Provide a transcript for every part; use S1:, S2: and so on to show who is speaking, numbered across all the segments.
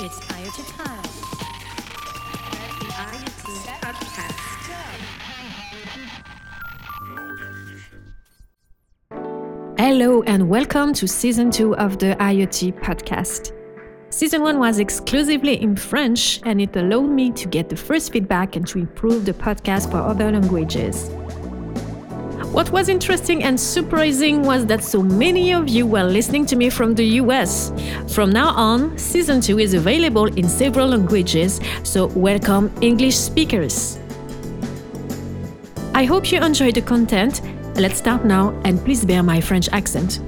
S1: It's IoT time.
S2: The IoT Podcast.
S1: Hello and welcome to season two of the IoT podcast. Season one was exclusively in French and it allowed me to get the first feedback and to improve the podcast for other languages. What was interesting and surprising was that so many of you were listening to me from the US. From now on, season 2 is available in several languages, so welcome English speakers. I hope you enjoyed the content. Let's start now and please bear my French accent.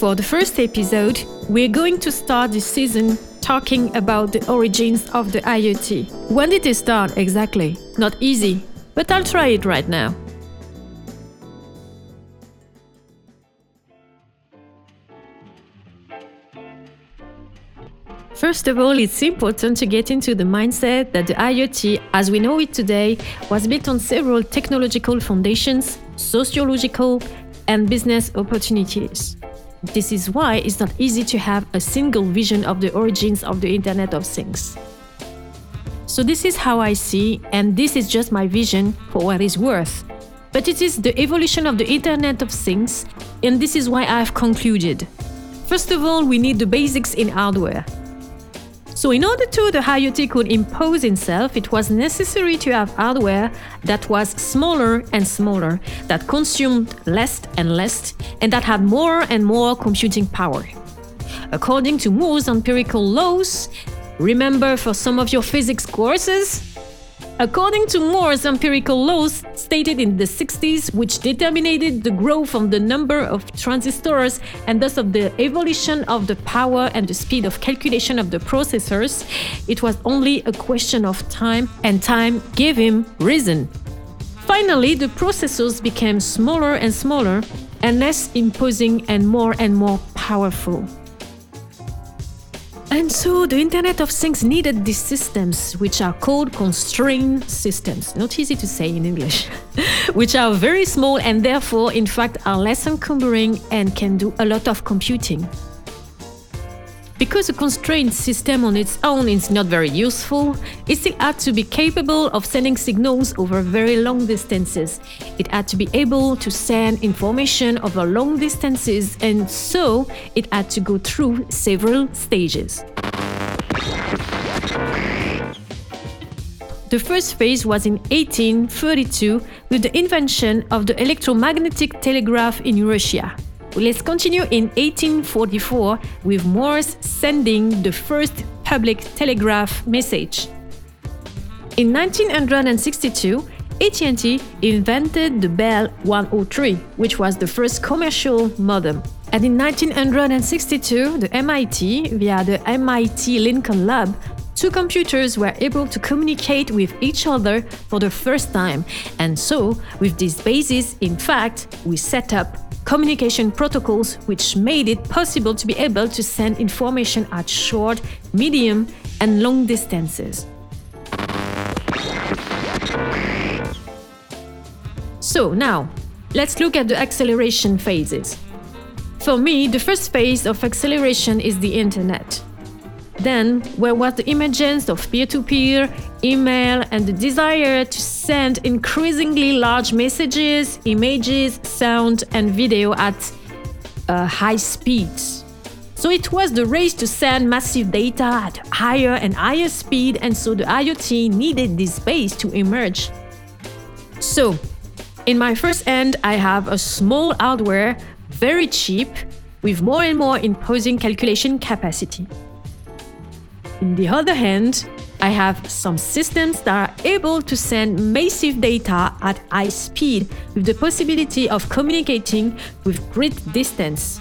S1: For the first episode, we're going to start this season talking about the origins of the IoT. When did it start exactly? Not easy, but I'll try it right now. First of all, it's important to get into the mindset that the IoT, as we know it today, was built on several technological foundations, sociological, and business opportunities. This is why it's not easy to have a single vision of the origins of the Internet of Things. So, this is how I see, and this is just my vision for what is worth. But it is the evolution of the Internet of Things, and this is why I have concluded. First of all, we need the basics in hardware. So, in order to the IoT could impose itself, it was necessary to have hardware that was smaller and smaller, that consumed less and less, and that had more and more computing power. According to Moore's empirical laws, Remember for some of your physics courses? According to Moore's empirical laws stated in the 60s, which determined the growth of the number of transistors and thus of the evolution of the power and the speed of calculation of the processors, it was only a question of time, and time gave him reason. Finally, the processors became smaller and smaller, and less imposing and more and more powerful. And so the Internet of Things needed these systems, which are called constrained systems, not easy to say in English, which are very small and therefore, in fact, are less encumbering and can do a lot of computing. Because a constrained system on its own is not very useful, it still had to be capable of sending signals over very long distances. It had to be able to send information over long distances, and so it had to go through several stages. The first phase was in 1832 with the invention of the electromagnetic telegraph in Russia. Let's continue in 1844 with Morse sending the first public telegraph message. In 1962, AT&T invented the Bell 103, which was the first commercial modem. And in 1962, the MIT, via the MIT Lincoln Lab, two computers were able to communicate with each other for the first time. And so, with this basis, in fact, we set up communication protocols which made it possible to be able to send information at short, medium, and long distances. So now, let's look at the acceleration phases. For me, the first phase of acceleration is the internet. Then, where was the emergence of peer to peer, email, and the desire to send increasingly large messages, images, sound, and video at uh, high speeds. So it was the race to send massive data at higher and higher speed, and so the IoT needed this base to emerge. So, in my first end, I have a small hardware, very cheap, with more and more imposing calculation capacity. On the other hand, I have some systems that are able to send massive data at high speed with the possibility of communicating with great distance.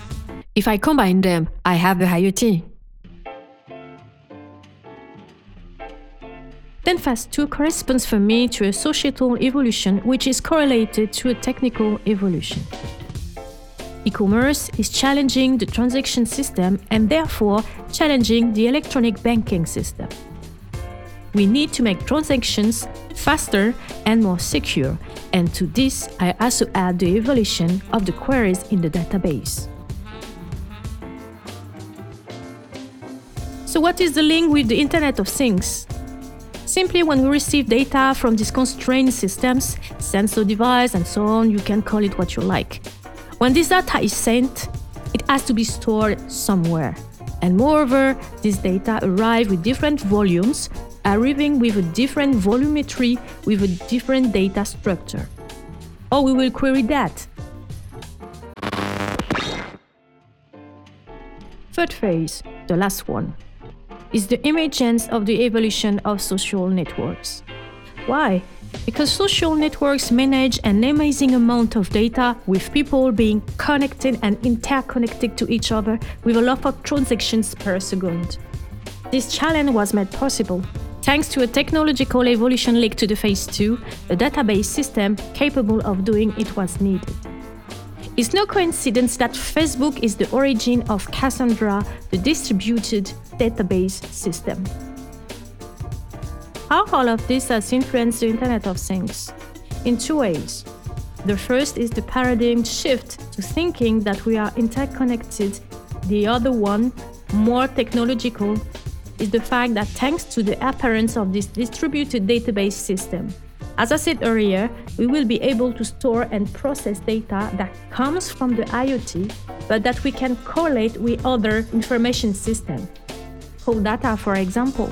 S1: If I combine them, I have the IoT. Then phase 2 corresponds for me to a societal evolution which is correlated to a technical evolution. E-commerce is challenging the transaction system and therefore challenging the electronic banking system. We need to make transactions faster and more secure, and to this I also add the evolution of the queries in the database. So, what is the link with the Internet of Things? Simply, when we receive data from these constrained systems, sensor device, and so on, you can call it what you like. When this data is sent, it has to be stored somewhere. And moreover, this data arrive with different volumes, arriving with a different volumetry with a different data structure. Or we will query that. Third phase, the last one, is the emergence of the evolution of social networks. Why? Because social networks manage an amazing amount of data with people being connected and interconnected to each other with a lot of transactions per second. This challenge was made possible thanks to a technological evolution linked to the phase 2, a database system capable of doing it was needed. It's no coincidence that Facebook is the origin of Cassandra, the distributed database system. How all of this has influenced the Internet of Things? In two ways. The first is the paradigm shift to thinking that we are interconnected. The other one, more technological, is the fact that thanks to the appearance of this distributed database system, as I said earlier, we will be able to store and process data that comes from the IoT, but that we can correlate with other information systems. Whole data, for example.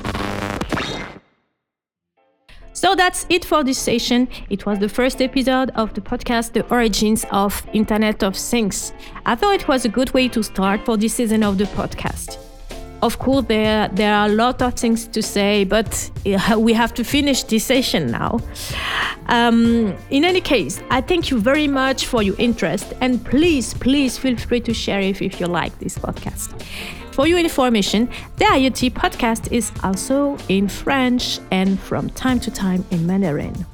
S1: So that's it for this session. It was the first episode of the podcast, The Origins of Internet of Things. I thought it was a good way to start for this season of the podcast. Of course, there, there are a lot of things to say, but we have to finish this session now. Um, in any case, I thank you very much for your interest, and please, please feel free to share if, if you like this podcast. For your information, the IoT podcast is also in French and from time to time in Mandarin.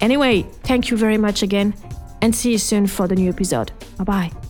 S1: Anyway, thank you very much again and see you soon for the new episode. Bye bye.